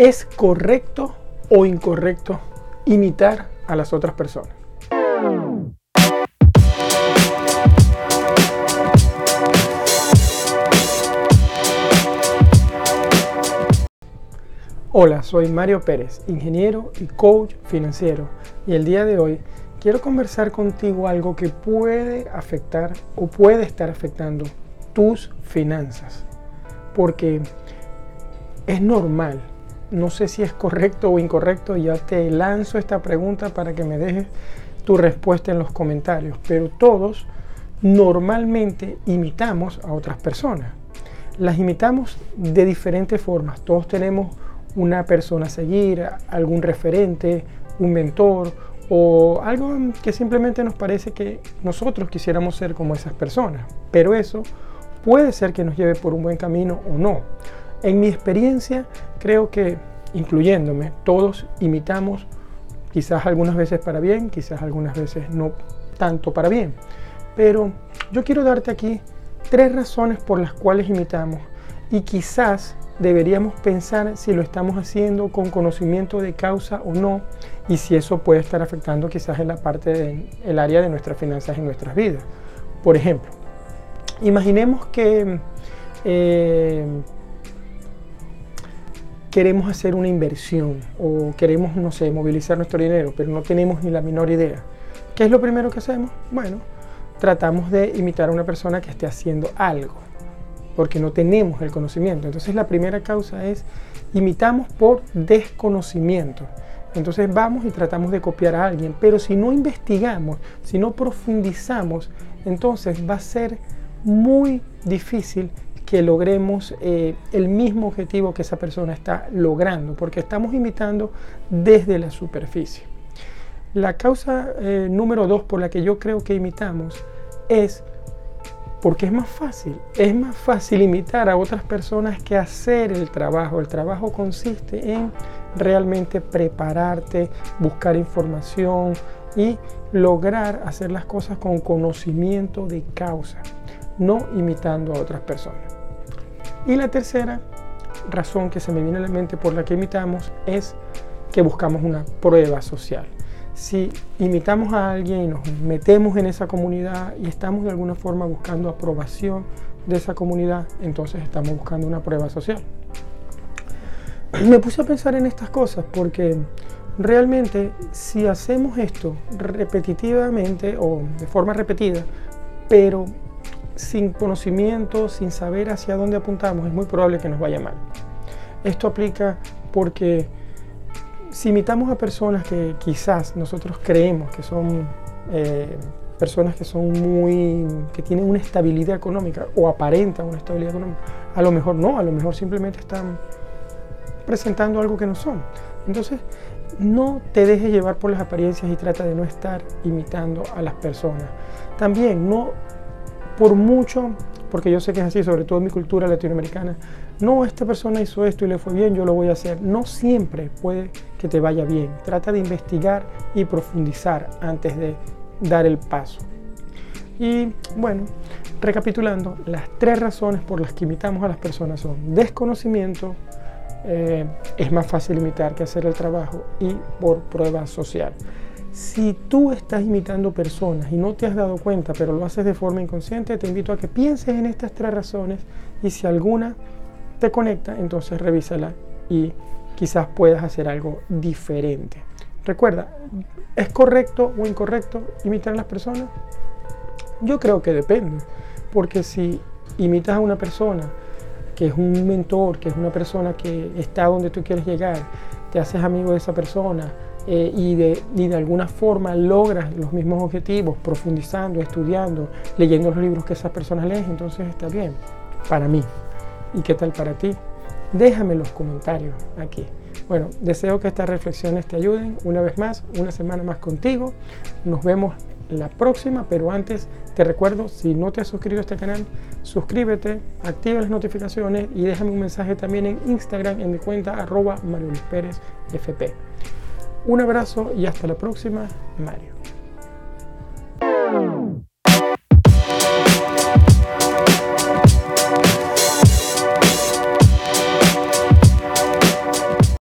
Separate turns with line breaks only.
¿Es correcto o incorrecto imitar a las otras personas? Hola, soy Mario Pérez, ingeniero y coach financiero, y el día de hoy quiero conversar contigo algo que puede afectar o puede estar afectando tus finanzas, porque es normal no sé si es correcto o incorrecto, ya te lanzo esta pregunta para que me dejes tu respuesta en los comentarios, pero todos normalmente imitamos a otras personas. Las imitamos de diferentes formas. Todos tenemos una persona a seguir, algún referente, un mentor o algo que simplemente nos parece que nosotros quisiéramos ser como esas personas. Pero eso puede ser que nos lleve por un buen camino o no. En mi experiencia, creo que, incluyéndome, todos imitamos, quizás algunas veces para bien, quizás algunas veces no tanto para bien. Pero yo quiero darte aquí tres razones por las cuales imitamos y quizás deberíamos pensar si lo estamos haciendo con conocimiento de causa o no y si eso puede estar afectando quizás en la parte del área de nuestras finanzas y nuestras vidas. Por ejemplo, imaginemos que eh, queremos hacer una inversión o queremos, no sé, movilizar nuestro dinero, pero no tenemos ni la menor idea. ¿Qué es lo primero que hacemos? Bueno, tratamos de imitar a una persona que esté haciendo algo, porque no tenemos el conocimiento. Entonces la primera causa es imitamos por desconocimiento. Entonces vamos y tratamos de copiar a alguien, pero si no investigamos, si no profundizamos, entonces va a ser muy difícil que logremos eh, el mismo objetivo que esa persona está logrando, porque estamos imitando desde la superficie. La causa eh, número dos por la que yo creo que imitamos es porque es más fácil. Es más fácil imitar a otras personas que hacer el trabajo. El trabajo consiste en realmente prepararte, buscar información y lograr hacer las cosas con conocimiento de causa, no imitando a otras personas. Y la tercera razón que se me viene a la mente por la que imitamos es que buscamos una prueba social. Si imitamos a alguien y nos metemos en esa comunidad y estamos de alguna forma buscando aprobación de esa comunidad, entonces estamos buscando una prueba social. Me puse a pensar en estas cosas porque realmente si hacemos esto repetitivamente o de forma repetida, pero sin conocimiento, sin saber hacia dónde apuntamos, es muy probable que nos vaya mal. Esto aplica porque si imitamos a personas que quizás nosotros creemos que son eh, personas que son muy, que tienen una estabilidad económica o aparentan una estabilidad económica, a lo mejor no, a lo mejor simplemente están presentando algo que no son. Entonces, no te dejes llevar por las apariencias y trata de no estar imitando a las personas. También no por mucho, porque yo sé que es así, sobre todo en mi cultura latinoamericana, no, esta persona hizo esto y le fue bien, yo lo voy a hacer. No siempre puede que te vaya bien. Trata de investigar y profundizar antes de dar el paso. Y bueno, recapitulando, las tres razones por las que imitamos a las personas son desconocimiento, eh, es más fácil imitar que hacer el trabajo y por prueba social. Si tú estás imitando personas y no te has dado cuenta, pero lo haces de forma inconsciente, te invito a que pienses en estas tres razones y si alguna te conecta, entonces revísala y quizás puedas hacer algo diferente. Recuerda, ¿es correcto o incorrecto imitar a las personas? Yo creo que depende, porque si imitas a una persona que es un mentor, que es una persona que está donde tú quieres llegar, te haces amigo de esa persona, eh, y, de, de alguna forma logras los mismos objetivos profundizando, estudiando, leyendo los libros que esas personas leen, entonces está bien para mí. ¿Y qué tal para ti? Déjame los comentarios aquí. Bueno, deseo que estas reflexiones te ayuden una vez más, una semana más contigo. Nos vemos la próxima, pero antes te recuerdo, si no te has suscrito a este canal, suscríbete, activa las notificaciones y déjame un mensaje también en Instagram en mi cuenta arroba Mario Pérez FP. Un abrazo y hasta la próxima, Mario.